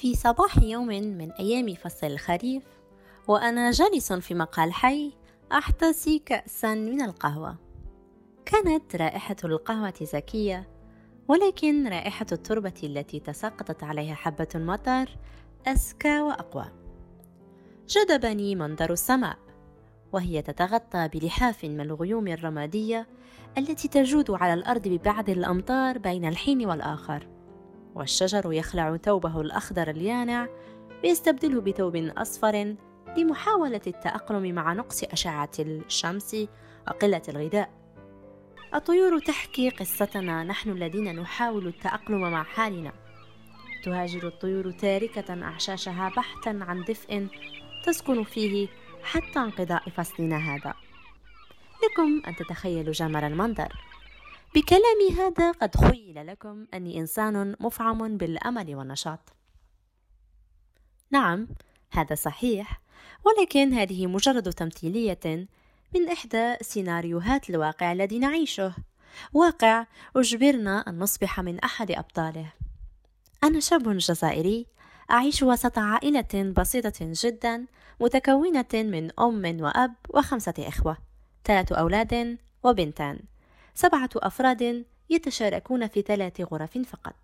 في صباح يوم من أيام فصل الخريف وأنا جالس في مقهى الحي أحتسي كأسا من القهوة. كانت رائحة القهوة زكية ولكن رائحة التربة التي تساقطت عليها حبة المطر أزكى وأقوى. جذبني منظر السماء وهي تتغطى بلحاف من الغيوم الرمادية التي تجود على الأرض ببعض الأمطار بين الحين والآخر. والشجر يخلع ثوبه الأخضر اليانع ويستبدله بثوب أصفر لمحاولة التأقلم مع نقص أشعة الشمس وقلة الغذاء. الطيور تحكي قصتنا نحن الذين نحاول التأقلم مع حالنا. تهاجر الطيور تاركة أعشاشها بحثا عن دفء تسكن فيه حتى انقضاء فصلنا هذا. لكم أن تتخيلوا جمال المنظر. بكلامي هذا قد خيل لكم أني إنسان مفعم بالأمل والنشاط. نعم هذا صحيح ولكن هذه مجرد تمثيلية من إحدى سيناريوهات الواقع الذي نعيشه. واقع أجبرنا أن نصبح من أحد أبطاله. أنا شاب جزائري أعيش وسط عائلة بسيطة جدا متكونة من أم وأب وخمسة إخوة ثلاث أولاد وبنتان. سبعة أفراد يتشاركون في ثلاث غرف فقط.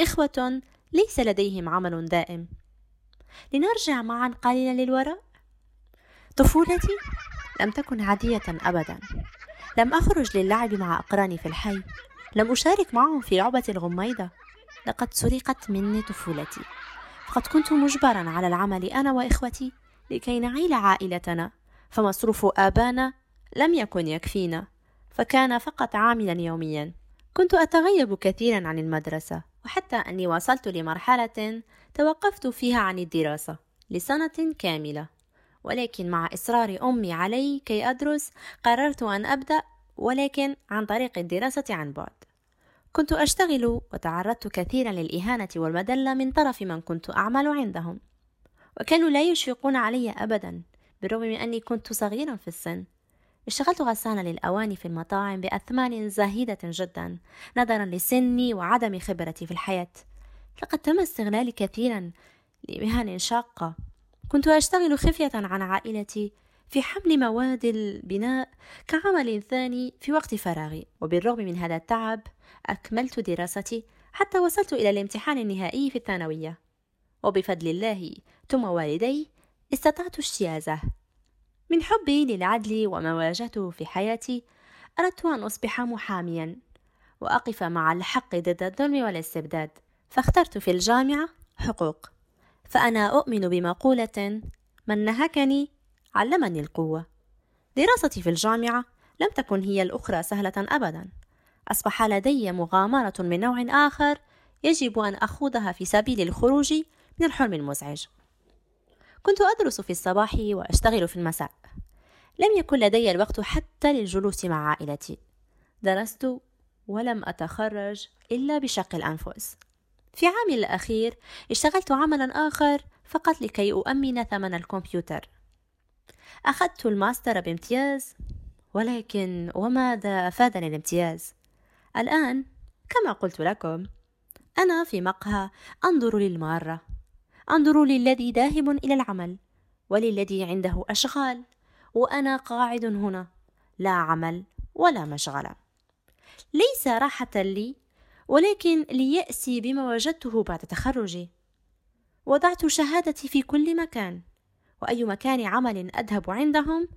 إخوة ليس لديهم عمل دائم. لنرجع معا قليلا للوراء. طفولتي لم تكن عادية أبدا. لم أخرج للعب مع أقراني في الحي. لم أشارك معهم في لعبة الغميضة. لقد سرقت مني طفولتي. فقد كنت مجبرا على العمل أنا وإخوتي لكي نعيل عائلتنا. فمصروف آبانا لم يكن يكفينا. فكان فقط عاملا يوميا. كنت أتغيب كثيرا عن المدرسة وحتى أني وصلت لمرحلة توقفت فيها عن الدراسة لسنة كاملة. ولكن مع إصرار أمي علي كي أدرس قررت أن أبدأ ولكن عن طريق الدراسة عن بعد. كنت أشتغل وتعرضت كثيرا للإهانة والمدلة من طرف من كنت أعمل عندهم. وكانوا لا يشفقون علي أبدا بالرغم من أني كنت صغيرا في السن. اشتغلت غسالة للأواني في المطاعم بأثمان زاهدة جدا نظرا لسني وعدم خبرتي في الحياة. لقد تم استغلالي كثيرا لمهن شاقة. كنت أشتغل خفية عن عائلتي في حمل مواد البناء كعمل ثاني في وقت فراغي وبالرغم من هذا التعب أكملت دراستي حتى وصلت إلى الامتحان النهائي في الثانوية. وبفضل الله ثم والدي استطعت اجتيازه من حبي للعدل وما واجهته في حياتي أردت أن أصبح محاميا وأقف مع الحق ضد الظلم والاستبداد فاخترت في الجامعة حقوق. فأنا أؤمن بمقولة من نهكني علمني القوة دراستي في الجامعة لم تكن هي الأخرى سهلة أبدا. أصبح لدي مغامرة من نوع آخر يجب أن أخوضها في سبيل الخروج من الحلم المزعج. كنت أدرس في الصباح وأشتغل في المساء. لم يكن لدي الوقت حتى للجلوس مع عائلتي. درست ولم أتخرج إلا بشق الأنفس. في عامي الأخير اشتغلت عملا آخر فقط لكي أؤمن ثمن الكمبيوتر. أخذت الماستر بامتياز ولكن وماذا أفادني الامتياز؟ الآن كما قلت لكم أنا في مقهى أنظر للمارة. أنظر للذي ذاهب إلى العمل وللذي عنده أشغال وأنا قاعد هنا لا عمل ولا مشغلة. ليس راحة لي ولكن ليأسي بما وجدته بعد تخرجي. وضعت شهادتي في كل مكان وأي مكان عمل أذهب عندهم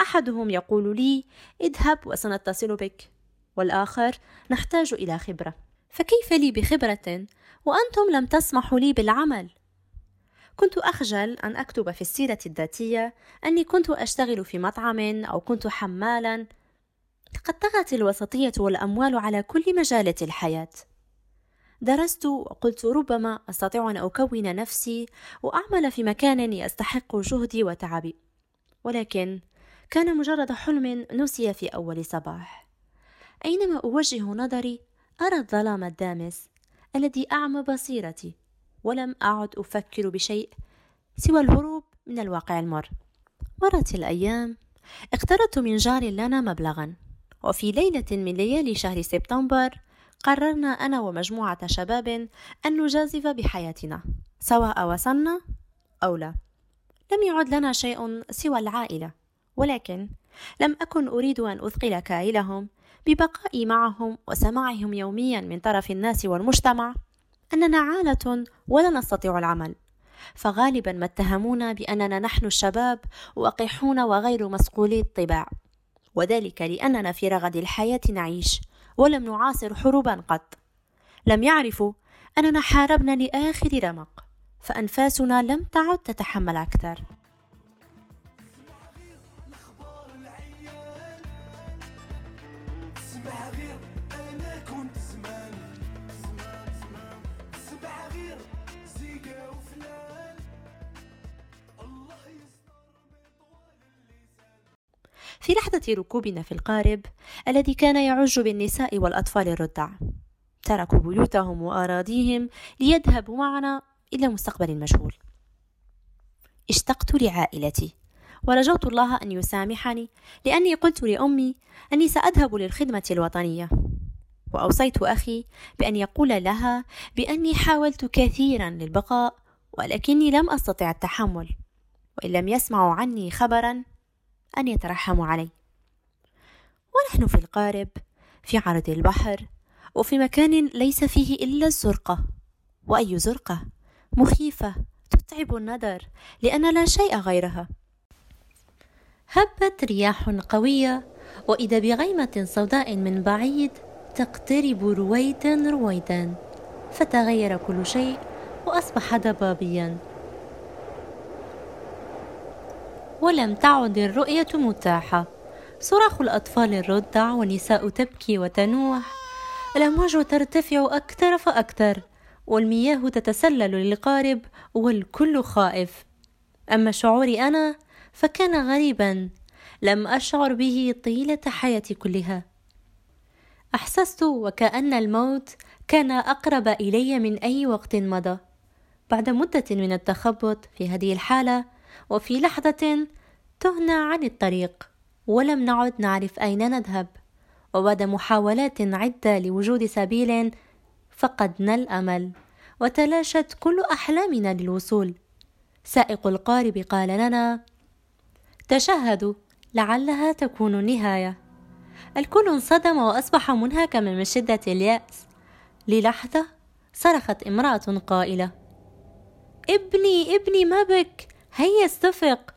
أحدهم يقول لي اذهب وسنتصل بك. والآخر نحتاج إلى خبرة. فكيف لي بخبرة؟ وأنتم لم تسمحوا لي بالعمل. كنت أخجل أن أكتب في السيرة الذاتية أني كنت أشتغل في مطعم أو كنت حمالا. لقد طغت الوسطية والأموال على كل مجالات الحياة. درست وقلت ربما أستطيع أن أكون نفسي وأعمل في مكان يستحق جهدي وتعبي. ولكن كان مجرد حلم نسي في أول صباح. أينما أوجه نظري أرى الظلام الدامس الذي أعمى بصيرتي. ولم أعد أفكر بشيء سوى الهروب من الواقع المر. مرت الأيام. اقترضت من جار لنا مبلغا. وفي ليلة من ليالي شهر سبتمبر قررنا أنا ومجموعة شباب أن نجازف بحياتنا سواء وصلنا أو لا. لم يعد لنا شيء سوى العائلة ولكن لم أكن أريد أن أثقل كائلهم ببقائي معهم وسماعهم يوميا من طرف الناس والمجتمع. أننا عالة ولا نستطيع العمل. فغالبا ما اتهمونا بأننا نحن الشباب وقحون وغير مسقولي الطباع. وذلك لأننا في رغد الحياة نعيش ولم نعاصر حروبا قط. لم يعرفوا أننا حاربنا لآخر رمق فأنفاسنا لم تعد تتحمل أكثر. في لحظة ركوبنا في القارب الذي كان يعج بالنساء والأطفال الرضع. تركوا بيوتهم وأراضيهم ليذهبوا معنا إلى مستقبل مجهول اشتقت لعائلتي ورجوت الله أن يسامحني لأني قلت لأمي أني سأذهب للخدمة الوطنية. وأوصيت أخي بأن يقول لها بأني حاولت كثيرا للبقاء ولكني لم أستطع التحمل وإن لم يسمعوا عني خبرا أن يترحموا علي ونحن في القارب في عرض البحر وفي مكان ليس فيه إلا الزرقة. وأي زرقة؟ مخيفة تتعب النظر لأن لا شيء غيرها. هبت رياح قوية وإذا بغيمة سوداء من بعيد تقترب رويدا رويدا فتغير كل شيء وأصبح ضبابيا ولم تعد الرؤية متاحة. صراخ الأطفال الرضع والنساء تبكي وتنوح. الأمواج ترتفع أكثر فأكثر والمياه تتسلل للقارب والكل خائف. أما شعوري أنا فكان غريبا. لم أشعر به طيلة حياتي كلها. أحسست وكأن الموت كان أقرب إلي من أي وقت مضى. بعد مدة من التخبط في هذه الحالة وفي لحظة تهنا عن الطريق ولم نعد نعرف أين نذهب. وبعد محاولات عدة لوجود سبيل فقدنا الأمل وتلاشت كل أحلامنا للوصول. سائق القارب قال لنا تشهدوا لعلها تكون النهاية الكل انصدم وأصبح منهكا من شدة اليأس. للحظة صرخت امرأة قائلة ابني ابني ما بك؟ هيا استفق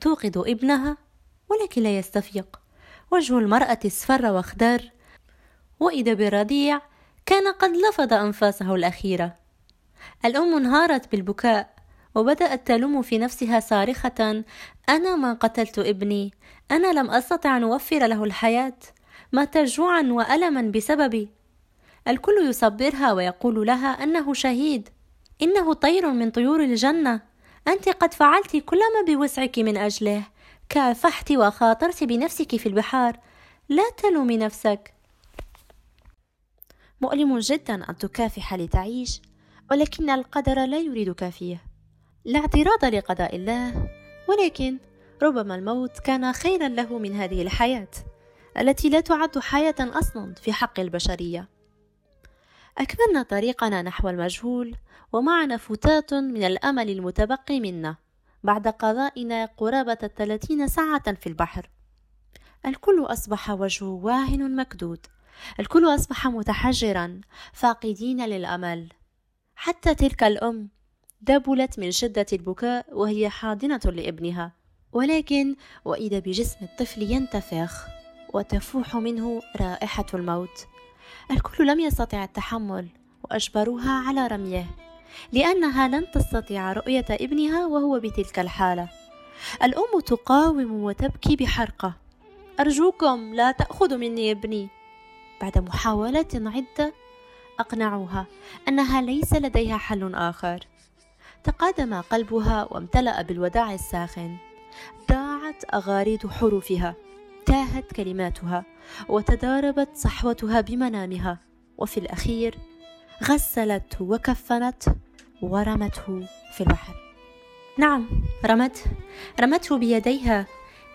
توقظ ابنها ولكن لا يستفيق. وجه المرأة اصفر واخضر وإذا بالرضيع كان قد لفظ أنفاسه الأخيرة. الأم انهارت بالبكاء وبدأت تلوم في نفسها صارخة. أنا ما قتلت ابني أنا لم أستطع أن أوفر له الحياة. مات جوعا وألما بسببي. الكل يصبرها ويقول لها أنه شهيد. إنه طير من طيور الجنة. أنت قد فعلت كل ما بوسعك من أجله. كافحت وخاطرت بنفسك في البحار. لا تلومي نفسك. مؤلم جدا أن تكافح لتعيش ولكن القدر لا يريدك فيه. لا اعتراض لقضاء الله ولكن ربما الموت كان خيرا له من هذه الحياة التي لا تعد حياة أصلا في حق البشرية. أكملنا طريقنا نحو المجهول ومعنا فتات من الأمل المتبقي منا بعد قضائنا قرابة الثلاثين ساعة في البحر. الكل أصبح وجهه واهن مكدود. الكل أصبح متحجرا فاقدين للأمل. حتى تلك الأم دبلت من شدة البكاء وهي حاضنة لابنها. ولكن وإذا بجسم الطفل ينتفخ وتفوح منه رائحة الموت. الكل لم يستطع التحمل وأجبروها على رميه لأنها لن تستطيع رؤية ابنها وهو بتلك الحالة. الأم تقاوم وتبكي بحرقة. أرجوكم لا تأخذوا مني ابني. بعد محاولات عدة أقنعوها أنها ليس لديها حل آخر. تقادم قلبها وامتلأ بالوداع الساخن. ضاعت أغاريد حروفها. تاهت كلماتها وتداربت صحوتها بمنامها وفي الأخير غسلته وكفنته ورمته في البحر. نعم رمته رمته بيديها.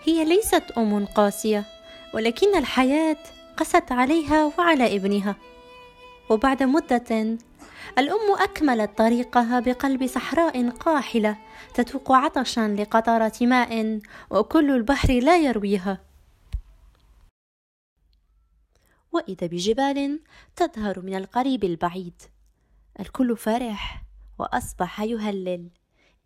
هي ليست أم قاسية ولكن الحياة قست عليها وعلى ابنها. وبعد مدة الأم أكملت طريقها بقلب صحراء قاحلة تتوق عطشا لقطرة ماء وكل البحر لا يرويها. وإذا بجبال تظهر من القريب البعيد. الكل فرح وأصبح يهلل.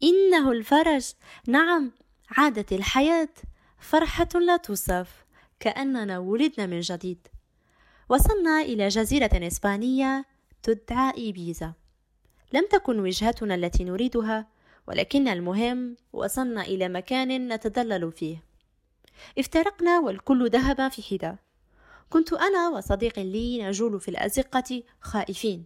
إنه الفرج! نعم عادت الحياة فرحة لا توصف كأننا ولدنا من جديد. وصلنا إلى جزيرة إسبانية تدعى إيبيزا. لم تكن وجهتنا التي نريدها ولكن المهم وصلنا إلى مكان نتدلل فيه. افترقنا والكل ذهب في حدة كنت أنا وصديق لي نجول في الأزقة خائفين.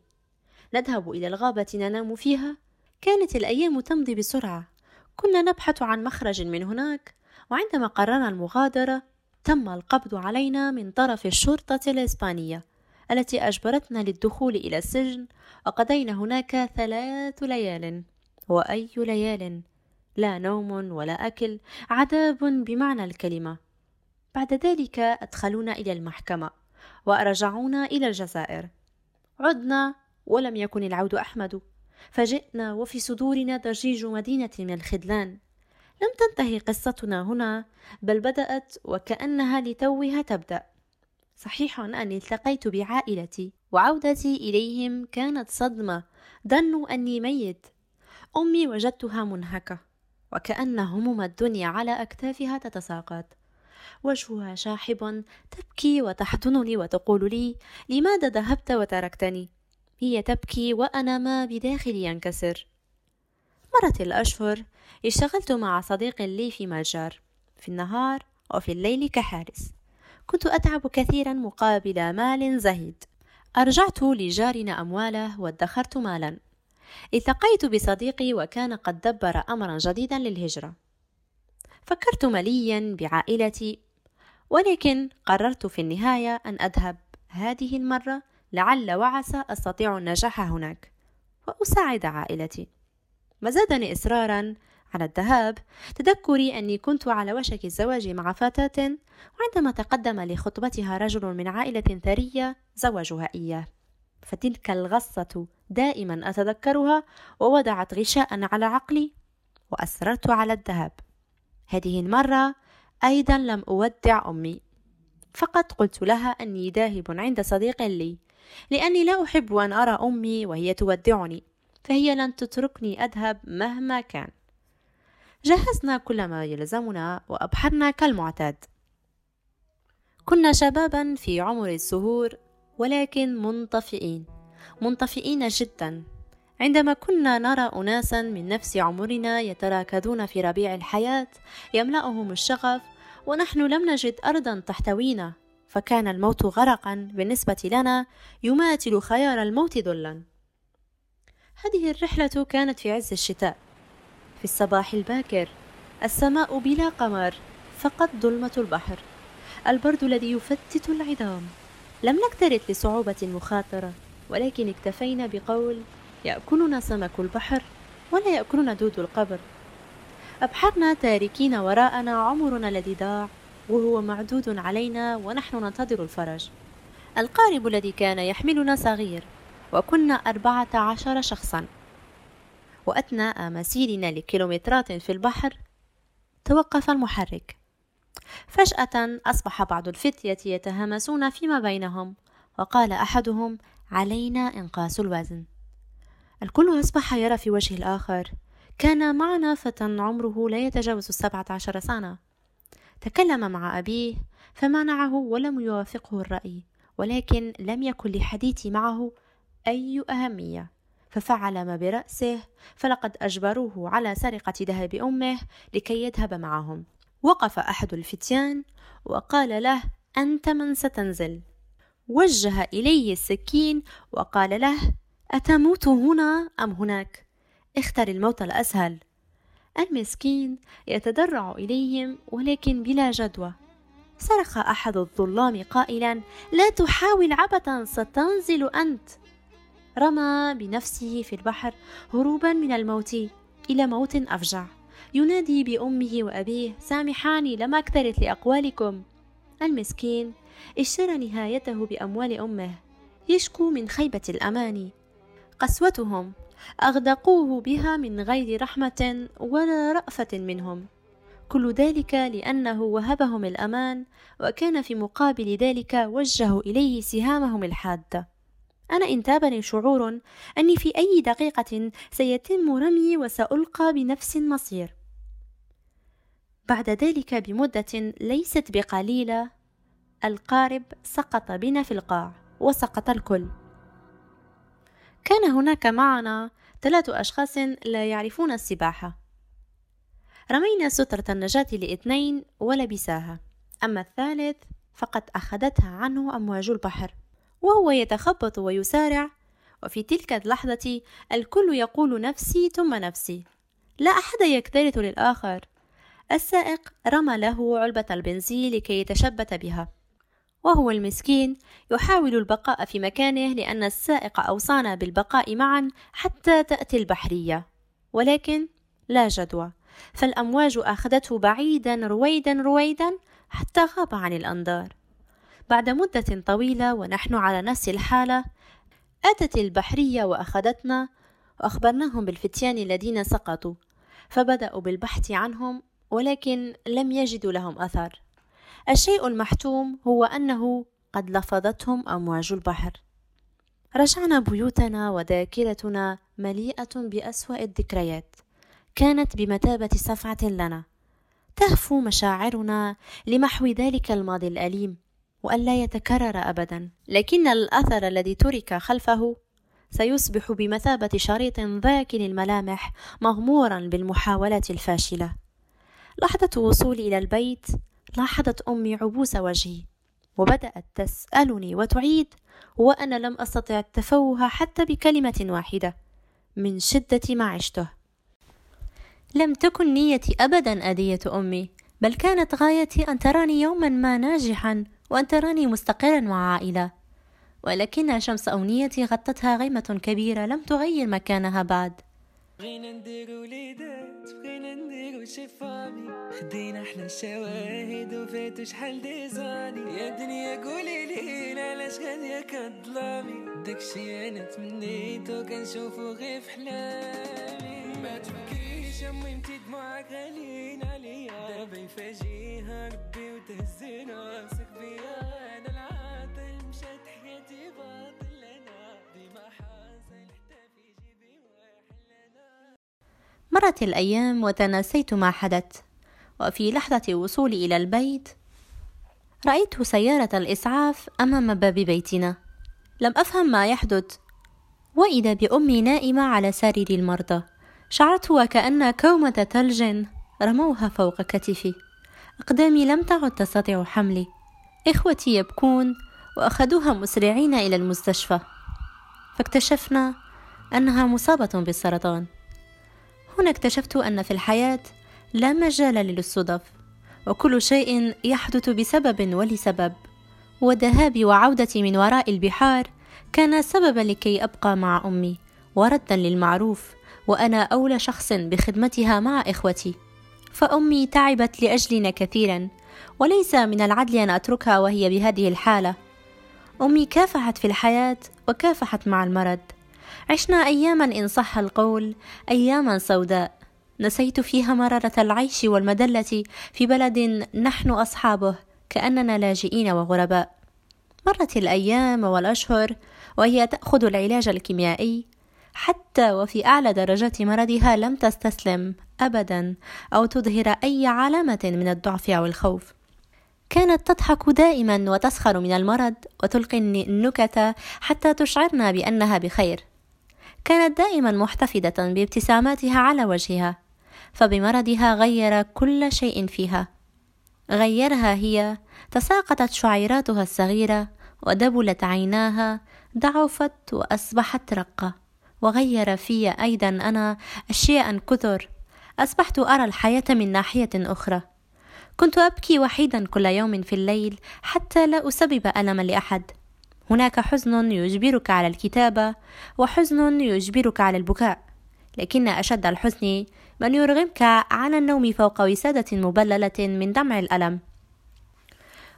نذهب إلى الغابة ننام فيها. كانت الأيام تمضي بسرعة. كنا نبحث عن مخرج من هناك وعندما قررنا المغادرة تم القبض علينا من طرف الشرطة الإسبانية التي أجبرتنا للدخول إلى السجن. وقضينا هناك ثلاث ليال. وأي ليال؟ لا نوم ولا أكل. عذاب بمعنى الكلمة. بعد ذلك أدخلونا إلى المحكمة وأرجعونا إلى الجزائر. عدنا ولم يكن العود أحمد. فجئنا وفي صدورنا ضجيج مدينة من الخذلان لم تنتهي قصتنا هنا بل بدأت وكأنها لتوها تبدأ. صحيح أني التقيت بعائلتي وعودتي إليهم كانت صدمة. ظنوا أني ميت. أمي وجدتها منهكة وكأن هموم الدنيا على أكتافها تتساقط. وجهها شاحب؟ تبكي وتحضنني وتقول لي لماذا ذهبت وتركتني؟ هي تبكي وأنا ما بداخلي ينكسر مرت الأشهر اشتغلت مع صديق لي في متجر في النهار وفي الليل كحارس. كنت أتعب كثيرا مقابل مال زهيد. أرجعت لجارنا أمواله وادخرت مالا. التقيت بصديقي وكان قد دبر أمرا جديدا للهجرة. فكرت مليا بعائلتي ولكن قررت في النهاية أن أذهب هذه المرة لعل وعسى أستطيع النجاح هناك وأساعد عائلتي. ما زادني إصرارا على الذهاب. تذكري أني كنت على وشك الزواج مع فتاة وعندما تقدم لخطبتها رجل من عائلة ثرية زوجها إياه. فتلك الغصة دائما أتذكرها ووضعت غشاء على عقلي وأصررت على الذهاب. هذه المرة أيضا لم أودع أمي. فقط قلت لها أني ذاهب عند صديق لي لأني لا أحب أن أرى أمي وهي تودعني فهي لن تتركني أذهب مهما كان. جهزنا كل ما يلزمنا وأبحرنا كالمعتاد. كنا شبابا في عمر الزهور ولكن منطفئين منطفئين جدا. عندما كنا نرى أناسا من نفس عمرنا يتراكضون في ربيع الحياة يملأهم الشغف ونحن لم نجد أرضا تحتوينا فكان الموت غرقا بالنسبة لنا يماثل خيار الموت ذلا. هذه الرحلة كانت في عز الشتاء. في الصباح الباكر السماء بلا قمر فقط ظلمة البحر. البرد الذي يفتت العظام. لم نكترث لصعوبة المخاطرة ولكن اكتفينا بقول يأكلنا سمك البحر ولا يأكلنا دود القبر. أبحرنا تاركين وراءنا عمرنا الذي ضاع وهو معدود علينا ونحن ننتظر الفرج. القارب الذي كان يحملنا صغير وكنا أربعة عشر شخصا. وأثناء مسيرنا لكيلومترات في البحر توقف المحرك. فجأة أصبح بعض الفتية يتهامسون فيما بينهم وقال أحدهم علينا إنقاص الوزن. الكل أصبح يرى في وجه الآخر. كان معنا فتى عمره لا يتجاوز السبعة عشر سنة. تكلم مع أبيه فمنعه ولم يوافقه الرأي ولكن لم يكن لحديثي معه أي أهمية. ففعل ما برأسه فلقد أجبروه على سرقة ذهب أمه لكي يذهب معهم. وقف أحد الفتيان وقال له أنت من ستنزل. وجه إليه السكين وقال له أتموت هنا أم هناك؟ اختر الموت الأسهل. المسكين يتضرع إليهم ولكن بلا جدوى. صرخ أحد الظلام قائلا لا تحاول عبثا ستنزل أنت. رمى بنفسه في البحر هروبا من الموت إلى موت أفجع. ينادي بأمه وأبيه سامحاني لم أكترث لأقوالكم. المسكين اشترى نهايته بأموال أمه. يشكو من خيبة الأمان. قسوتهم. أغدقوه بها من غير رحمة ولا رأفة منهم. كل ذلك لأنه وهبهم الأمان وكان في مقابل ذلك وجهوا إليه سهامهم الحادة أنا انتابني شعور أني في أي دقيقة سيتم رمي وسألقى بنفس المصير بعد ذلك بمدة ليست بقليلة القارب سقط بنا في القاع وسقط الكل. كان هناك معنا ثلاث أشخاص لا يعرفون السباحة. رمينا سترة النجاة لاثنين ولبساها. أما الثالث فقد أخذتها عنه أمواج البحر وهو يتخبط ويسارع وفي تلك اللحظة الكل يقول نفسي ثم نفسي. لا أحد يكترث للآخر. السائق رمى له علبة البنزين لكي يتشبت بها. وهو المسكين يحاول البقاء في مكانه لأن السائق أوصانا بالبقاء معا حتى تأتي البحرية. ولكن لا جدوى فالأمواج أخذته بعيدا رويدا رويدا حتى غاب عن الأنظار. بعد مدة طويلة ونحن على نفس الحالة أتت البحرية وأخذتنا وأخبرناهم بالفتيان الذين سقطوا فبدأوا بالبحث عنهم ولكن لم يجدوا لهم أثر. الشيء المحتوم هو أنه قد لفظتهم أمواج البحر. رجعنا بيوتنا وذاكرتنا مليئة بأسوأ الذكريات. كانت بمثابة صفعة لنا. تهفو مشاعرنا لمحو ذلك الماضي الأليم وألا يتكرر أبدا. لكن الأثر الذي ترك خلفه سيصبح بمثابة شريط ذاكن الملامح مغمورا بالمحاولات الفاشلة. لحظة وصولي إلى البيت لاحظت أمي عبوس وجهي وبدأت تسألني وتعيد وأنا لم أستطع التفوه حتى بكلمة واحدة من شدة ما عشته. لم تكن نيتي أبدا أذية أمي بل كانت غايتي أن تراني يوما ما ناجحا وأن تراني مستقرا مع عائلة ولكن شمس أمنيتي غطتها غيمة كبيرة لم تغير مكانها بعد. بغينا نديرو وليدات بغينا نديرو شفامي خدينا إحنا الشواهد وفاتو شحال ديزاني يا دنيا قولي لي علاش غادية كظلامي داكشي أنا تمنيتو كنشوفو غير في حلامي ما تبكيش امي انتي دموعك غاليين عليا دابا يفاجيها ربي وتهزي راسك بيا أنا العاطل مشات حياتي باطل أنا. ديما حاصل مرت الأيام وتناسيت ما حدث. وفي لحظة وصولي إلى البيت رأيت سيارة الإسعاف أمام باب بيتنا. لم أفهم ما يحدث. وإذا بأمي نائمة على سرير المرضى شعرت وكأن كومة ثلج رموها فوق كتفي. أقدامي لم تعد تستطيع حملي. إخوتي يبكون وأخذوها مسرعين إلى المستشفى. فاكتشفنا أنها مصابة بالسرطان. هنا اكتشفت أن في الحياة لا مجال للصدف وكل شيء يحدث بسبب ولسبب. وذهابي وعودتي من وراء البحار كان سببا لكي أبقى مع أمي وردا للمعروف وأنا أولى شخص بخدمتها مع إخوتي. فأمي تعبت لأجلنا كثيرا وليس من العدل أن أتركها وهي بهذه الحالة. أمي كافحت في الحياة وكافحت مع المرض. عشنا أياما إن صح القول أياما سوداء. نسيت فيها مرارة العيش والمدلة في بلد نحن أصحابه كأننا لاجئين وغرباء. مرت الأيام والأشهر وهي تأخذ العلاج الكيميائي حتى وفي أعلى درجات مرضها لم تستسلم أبدا أو تظهر أي علامة من الضعف أو الخوف. كانت تضحك دائما وتسخر من المرض وتلقي النكت حتى تشعرنا بأنها بخير. كانت دائما محتفظة بابتساماتها على وجهها فبمرضها غير كل شيء فيها. غيرها هي تساقطت شعيراتها الصغيرة ودبلت عيناها ضعفت وأصبحت رقة. وغير في أيضا أنا أشياء كثر أصبحت أرى الحياة من ناحية أخرى. كنت أبكي وحيدا كل يوم في الليل حتى لا أسبب ألما لأحد. هناك حزن يجبرك على الكتابة وحزن يجبرك على البكاء. لكن أشد الحزن من يرغمك على النوم فوق وسادة مبللة من دمع الألم.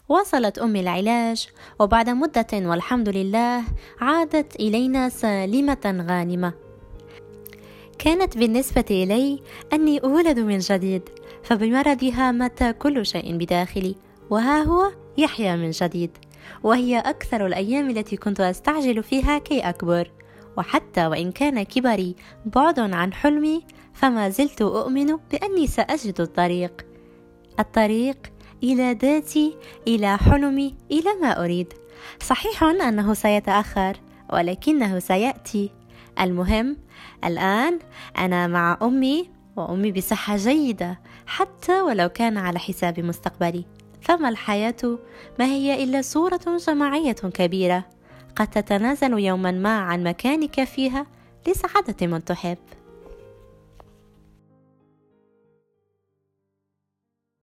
واصلت أمي العلاج وبعد مدة والحمد لله عادت إلينا سالمة غانمة. كانت بالنسبة إلي أني أولد من جديد فبمرضها مات كل شيء بداخلي وها هو يحيا من جديد. وهي أكثر الأيام التي كنت أستعجل فيها كي أكبر. وحتى وإن كان كبري بعد عن حلمي فما زلت أؤمن بأني سأجد الطريق. الطريق إلى ذاتي إلى حلمي إلى ما أريد. صحيح أنه سيتأخر ولكنه سيأتي. المهم الآن أنا مع أمي وأمي بصحة جيدة حتى ولو كان على حساب مستقبلي. فما الحياة؟ ما هي إلا صورة جماعية كبيرة قد تتنازل يوما ما عن مكانك فيها لسعادة من تحب.